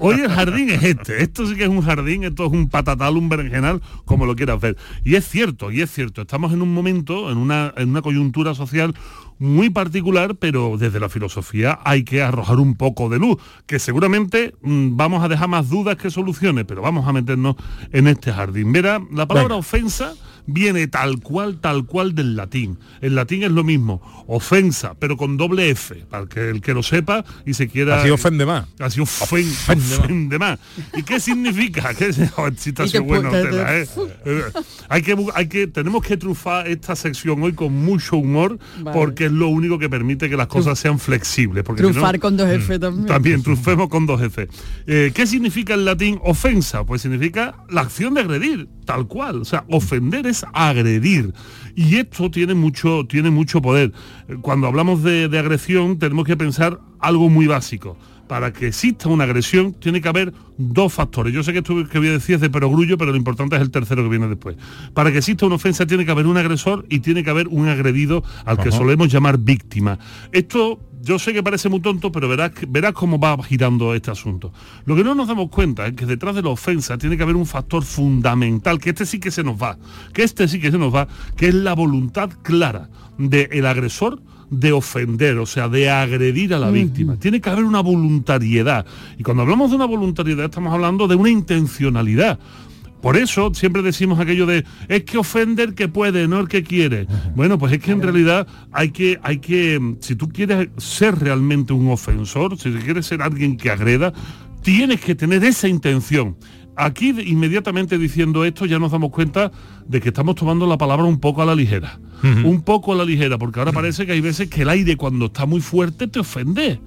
Hoy el jardín es este. Esto sí que es un jardín, esto es un patatal, un berenjenal, como lo quieras ver. Y es cierto, y es cierto, estamos en un momento, en una, en una coyuntura social muy particular, pero desde la filosofía hay que arrojar un poco de luz, que seguramente mm, vamos a dejar más dudas que soluciones, pero vamos a meternos en este jardín. Verá, la palabra ofensa viene tal cual, tal cual del latín. El latín es lo mismo, ofensa, pero con doble F, para que el que lo sepa y se quiera... Así ofende más. Así ofen- ofende, más. ¿Y qué significa? ¿Qué, oh, si está así bueno, tela, ¿eh? Eh, hay que hay que tenemos que trufar esta sección hoy con mucho humor Vale. porque es lo único que permite que las cosas sean flexibles porque si no- Trufar con dos F también. también trufemos con dos F. Eh, ¿Qué significa en latín ofensa? Pues significa la acción de agredir, tal cual. O sea, ofender es agredir. Y esto tiene mucho, tiene mucho poder. Cuando hablamos de, de agresión tenemos que pensar algo muy básico. Para que exista una agresión tiene que haber dos factores. Yo sé que esto que voy a decir es de perogrullo, pero lo importante es el tercero que viene después. Para que exista una ofensa tiene que haber un agresor y tiene que haber un agredido al que solemos llamar víctima. Esto yo sé que parece muy tonto, pero verás, verás cómo va girando este asunto. Lo que no nos damos cuenta es que detrás de la ofensa tiene que haber un factor fundamental, que este sí que se nos va, que este sí que se nos va, que es la voluntad clara del agresor de ofender, o sea, de agredir a la víctima. Tiene que haber una voluntariedad. Y cuando hablamos de una voluntariedad estamos hablando de una intencionalidad. Por eso siempre decimos aquello de es que ofende el que puede, no el que quiere. Bueno, pues es que en realidad hay que, hay que, mm, si tú quieres ser realmente un ofensor, si quieres ser alguien que agreda, tienes que tener esa intención. Aquí inmediatamente diciendo esto ya nos damos cuenta de que estamos tomando la palabra un poco a la ligera. Un poco a la ligera, porque ahora parece que hay veces que el aire cuando está muy fuerte te ofende.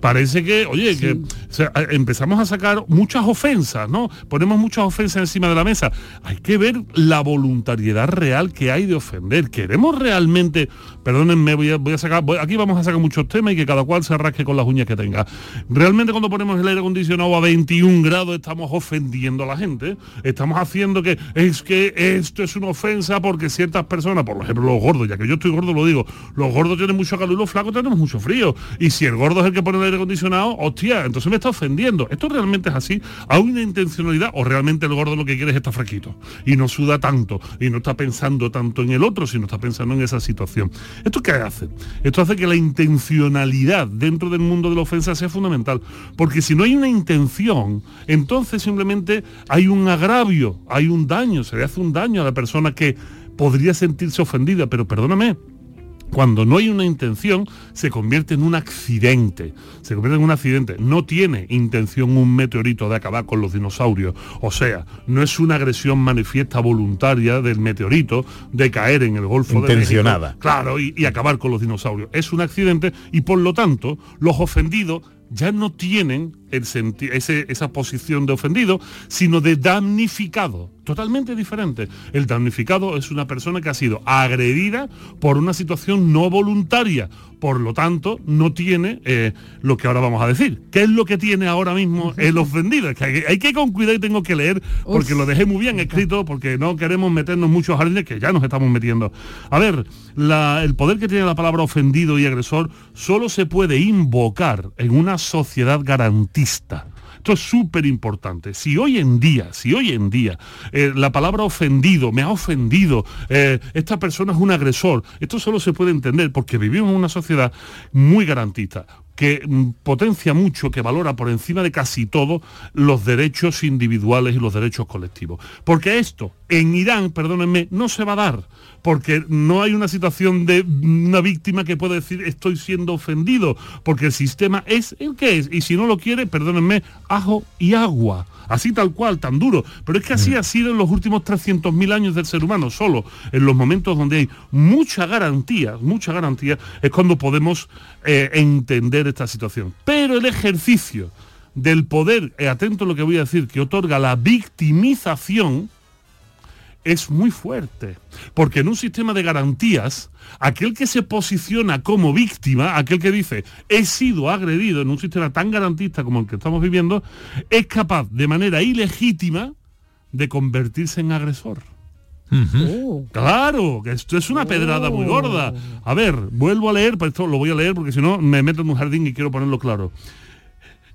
Parece que, oye, que o sea, a- empezamos a sacar muchas ofensas, ¿no? Ponemos muchas ofensas encima de la mesa. Hay que ver la voluntariedad real que hay de ofender. ¿Queremos realmente, perdónenme, voy a, sacar, aquí vamos a sacar muchos temas y que cada cual se rasque con las uñas que tenga. Realmente cuando ponemos el aire acondicionado a 21 grados estamos ofendiendo a la gente. Estamos haciendo que es que esto es una ofensa porque ciertas personas, por ejemplo los gordos, ya que yo estoy gordo lo digo, los gordos tienen mucho calor y los flacos tenemos mucho frío. Y si el gordo es el que pone el aire acondicionado, hostia, entonces me está ofendiendo. ¿Esto realmente es así? ¿Hay una intencionalidad o realmente el gordo lo que quiere es estar fresquito? Y no suda tanto, y no está pensando tanto en el otro, sino está pensando en esa situación. ¿Esto qué hace? Esto hace que la intencionalidad dentro del mundo de la ofensa sea fundamental. Porque si no hay una intención, entonces simplemente hay un agravio, hay un daño, se le hace un daño a la persona que podría sentirse ofendida, pero perdóname, cuando no hay una intención, se convierte en un accidente. Se convierte en un accidente. No tiene intención un meteorito de acabar con los dinosaurios. O sea, no es una agresión manifiesta voluntaria del meteorito de caer en el Golfo de Intencionada. México. Claro, y, y acabar con los dinosaurios. Es un accidente y por lo tanto, los ofendidos ya no tienen ese- esa posición de ofendido, sino de damnificado. Totalmente diferente. El damnificado es una persona que ha sido agredida por una situación no voluntaria. Por lo tanto, no tiene eh, lo que ahora vamos a decir. ¿Qué es lo que tiene ahora mismo el ofendido? Es que hay, hay que con cuidado y tengo que leer porque lo dejé muy bien escrito, porque no queremos meternos muchos jardines que ya nos estamos metiendo. A ver, la- el poder que tiene la palabra ofendido y agresor solo se puede invocar en una sociedad garantista. Esto es súper importante. Si hoy en día, si hoy en día eh, la palabra ofendido, me ha ofendido, eh, esta persona es un agresor, esto solo se puede entender porque vivimos en una sociedad muy garantista que mm, potencia mucho, que valora por encima de casi todo los derechos individuales y los derechos colectivos. Porque esto en Irán, perdónenme, no se va a dar, porque no hay una situación de una víctima que pueda decir estoy siendo ofendido, porque el sistema es el que es, y si no lo quiere, perdónenme, ajo y agua. Así tal cual, tan duro. Pero es que así ha sido en los últimos 300.000 años del ser humano, solo en los momentos donde hay mucha garantía, mucha garantía, es cuando podemos eh, entender esta situación. Pero el ejercicio del poder, eh, atento a lo que voy a decir, que otorga la victimización, es muy fuerte. Porque en un sistema de garantías, aquel que se posiciona como víctima, aquel que dice, he sido agredido en un sistema tan garantista como el que estamos viviendo, es capaz de manera ilegítima de convertirse en agresor. Claro, que esto es una pedrada muy gorda. A ver, vuelvo a leer, pero esto lo voy a leer porque si no me meto en un jardín y quiero ponerlo claro.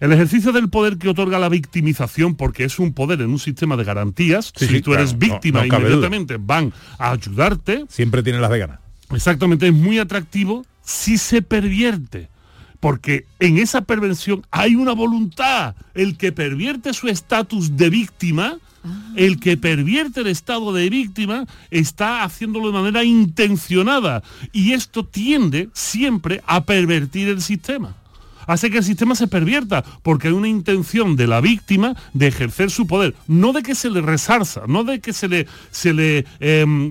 El ejercicio del poder que otorga la victimización, porque es un poder en un sistema de garantías, Sí, si sí, tú eres claro, víctima no cabe duda. inmediatamente van a ayudarte. Siempre tiene las de ganas. Exactamente, es muy atractivo si se pervierte. Porque en esa perversión hay una voluntad. El que pervierte su estatus de víctima, el que pervierte el estado de víctima, está haciéndolo de manera intencionada. Y esto tiende siempre a pervertir el sistema hace que el sistema se pervierta, porque hay una intención de la víctima de ejercer su poder, no de que se le resarza, no de que se le, se le, em,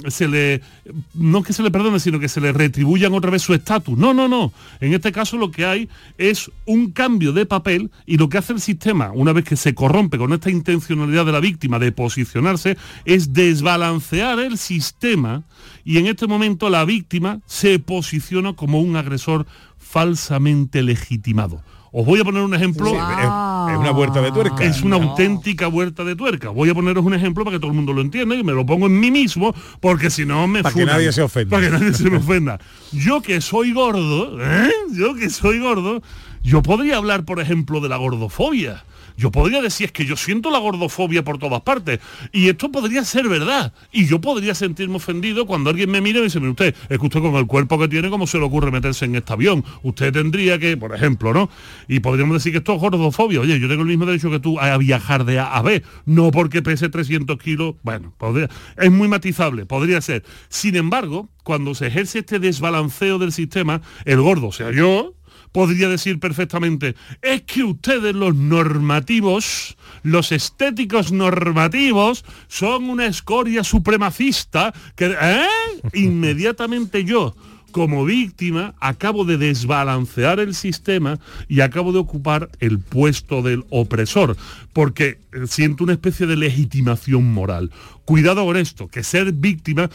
no que se le perdone, sino que se le retribuyan otra vez su estatus. No, no, no. En este caso lo que hay es un cambio de papel y lo que hace el sistema, una vez que se corrompe con esta intencionalidad de la víctima de posicionarse, es desbalancear el sistema y en este momento la víctima se posiciona como un agresor falsamente legitimado. Os voy a poner un ejemplo. Sí, es- es una vuelta de tuerca. Es una auténtica vuelta de tuerca. Voy a poneros un ejemplo para que todo el mundo lo entienda y me lo pongo en mí mismo, porque si no me Para que nadie se ofenda. Para que nadie se me ofenda. Yo que soy gordo, ¿eh? yo que soy gordo, yo podría hablar, por ejemplo, de la gordofobia. Yo podría decir es que yo siento la gordofobia por todas partes. Y esto podría ser verdad. Y yo podría sentirme ofendido cuando alguien me mira y me dice, usted, es que usted con el cuerpo que tiene, ¿cómo se le ocurre meterse en este avión? Usted tendría que, por ejemplo, ¿no? Y podríamos decir que esto es gordofobia. Oye, yo tengo el mismo derecho que tú a viajar de A a B. No porque pese 300 kilos. Bueno, podría- es muy matizable, podría ser. Sin embargo, cuando se ejerce este desbalanceo del sistema, el gordo, sea, yo, podría decir perfectamente, es que ustedes los normativos, los estéticos normativos, son una escoria supremacista que... ¿eh? Inmediatamente yo, como víctima, acabo de desbalancear el sistema y acabo de ocupar el puesto del opresor, porque eh, siento una especie de legitimación moral. Cuidado con esto, que ser víctima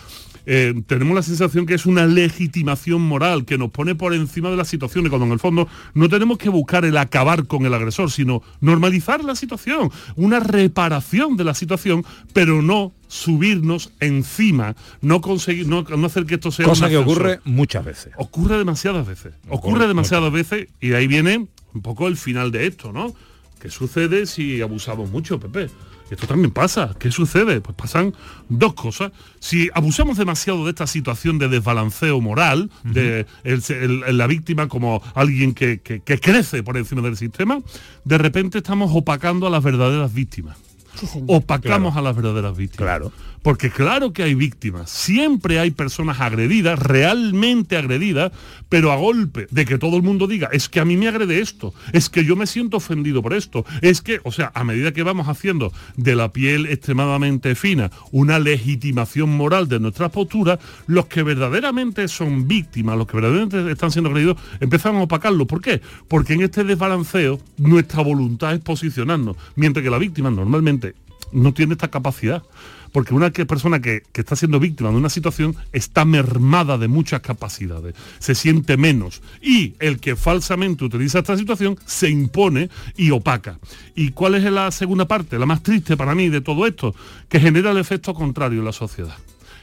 eh, tenemos la sensación que es una legitimación moral que nos pone por encima de la situación y cuando en el fondo no tenemos que buscar el acabar con el agresor, sino normalizar la situación, una reparación de la situación, pero no subirnos encima, no conseguir, no, no hacer que esto sea Cosa que ocurre muchas veces. Ocurre demasiadas veces. Ocurre demasiadas veces y de ahí viene un poco el final de esto, ¿no? ¿Qué sucede si abusamos mucho, Pepe? Esto también pasa. ¿Qué sucede? Pues pasan dos cosas. Si abusamos demasiado de esta situación de desbalanceo moral, de el- el- el- la víctima como alguien que, que- que crece por encima del sistema, de repente estamos opacando a las verdaderas víctimas. Opacamos Claro. a las verdaderas víctimas. Claro. Porque claro que hay víctimas, siempre hay personas agredidas, realmente agredidas, pero a golpe de que todo el mundo diga, es que a mí me agrede esto, es que yo me siento ofendido por esto, es que, o sea, a medida que vamos haciendo de la piel extremadamente fina una legitimación moral de nuestras posturas, los que verdaderamente son víctimas, los que verdaderamente están siendo agredidos, empiezan a opacarlo. ¿Por qué? Porque en este desbalanceo nuestra voluntad es posicionarnos, mientras que la víctima normalmente no tiene esta capacidad. Porque una persona que, que está siendo víctima de una situación está mermada de muchas capacidades, se siente menos. Y el que falsamente utiliza esta situación se impone y opaca. ¿Y cuál es la segunda parte, la más triste para mí de todo esto? Que genera el efecto contrario en la sociedad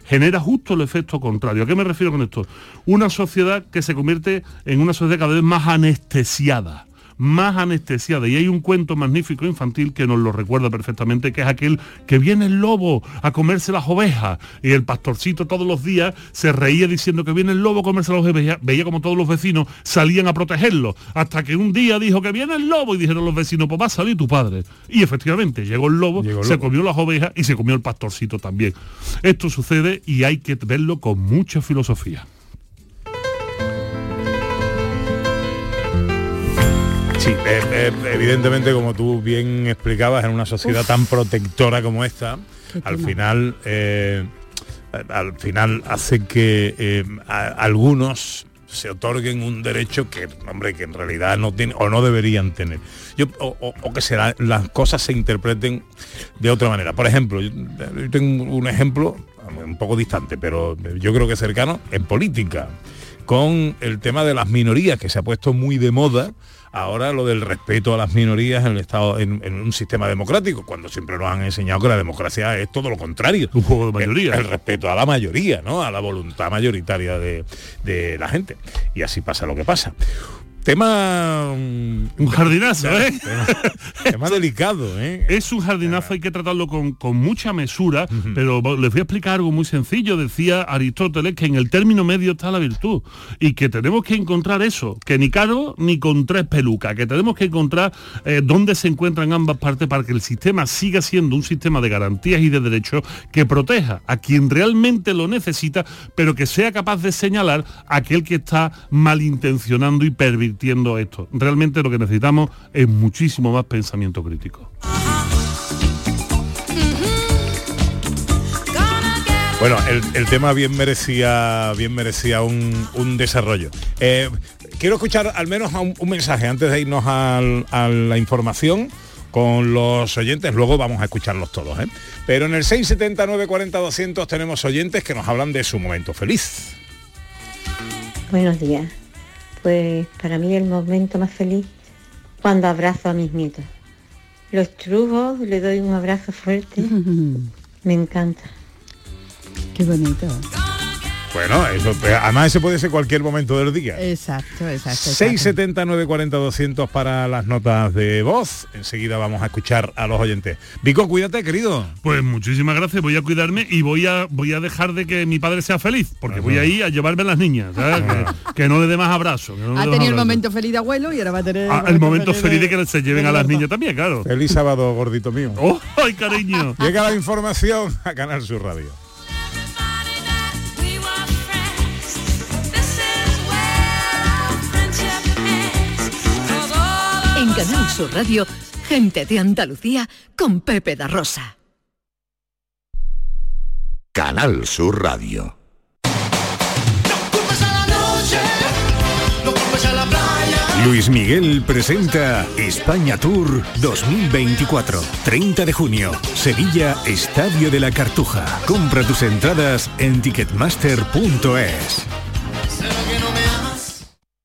genera justo el efecto contrario. ¿A qué me refiero con esto? Una sociedad que se convierte en una sociedad cada vez más anestesiada más anestesiada. Y hay un cuento magnífico infantil que nos lo recuerda perfectamente que es aquel que viene el lobo a comerse las ovejas. Y el pastorcito todos los días se reía diciendo que viene el lobo a comerse las ovejas. Veía, como todos los vecinos salían a protegerlo. Hasta que un día dijo que viene el lobo. Y dijeron los vecinos pues va a salir tu padre y efectivamente llegó el lobo Llegó el se lobo. comió las ovejas y se comió el pastorcito también. Esto sucede y hay que verlo con mucha filosofía Sí, eh, eh, evidentemente, como tú bien explicabas, en una sociedad tan protectora como esta, al final, eh, al final hace que eh, a- algunos se otorguen un derecho que, hombre, que en realidad no tienen o no deberían tener. Yo, o, o- o que será, las cosas se interpreten de otra manera. Por ejemplo, yo yo tengo un ejemplo un poco distante, pero yo creo que cercano en política con el tema de las minorías que se ha puesto muy de moda ahora lo del respeto a las minorías en el estado en, en un sistema democrático cuando siempre nos han enseñado que la democracia es todo lo contrario. Un juego de mayoría. El, el respeto a la mayoría no a la voluntad mayoritaria de, de la gente. Y así pasa lo que pasa tema un jardinazo ¿eh? tema, tema delicado ¿eh? Es un jardinazo, hay que tratarlo con, con mucha mesura, pero les voy a explicar algo muy sencillo. Decía Aristóteles que en el término medio está la virtud y que tenemos que encontrar eso, que ni caro ni con tres pelucas, que tenemos que encontrar eh, dónde se encuentran ambas partes para que el sistema siga siendo un sistema de garantías y de derechos que proteja a quien realmente lo necesita, pero que sea capaz de señalar a aquel que está malintencionando y pervirtiendo esto. Realmente lo que necesitamos es muchísimo más pensamiento crítico. Bueno, el, el tema bien merecía, bien merecía un, un desarrollo. Eh, quiero escuchar al menos un, un mensaje antes de irnos al- a la información con los oyentes, luego vamos a escucharlos todos. ¿eh? Pero en el 679 40 200 tenemos oyentes que nos hablan de su momento feliz. Buenos días. Pues para mí el momento más feliz cuando abrazo a mis nietos. Los trujos, le doy un abrazo fuerte. Me encanta. Qué bonito. Bueno, eso, además ese puede ser cualquier momento del día. Exacto, exacto. exacto. 679 40 200 para las notas de voz. Enseguida vamos a escuchar a los oyentes. Vico, cuídate, querido. Pues muchísimas gracias, voy a cuidarme y voy a voy a dejar de que mi padre sea feliz, porque voy a ir a llevarme a las niñas, ¿sabes? que, que no le dé más abrazos. no Ha tenido el momento feliz de abuelo y ahora va a tener Ah, el momento feliz de que se lleven a las niñas también, claro. Feliz sábado, gordito mío. ¡Oh, ay, cariño! Llega la información a Canal Sur Radio. Canal Sur Radio, gente de Andalucía con Pepe da Rosa. Canal Sur Radio. Luis Miguel presenta España Tour 2024. 30 de junio. Sevilla, Estadio de la Cartuja. Compra tus entradas en ticketmaster.es.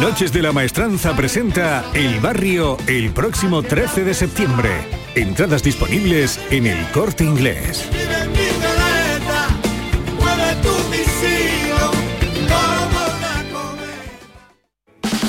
Noches de la Maestranza presenta El Barrio el próximo 13 de septiembre. Entradas disponibles en el corte inglés.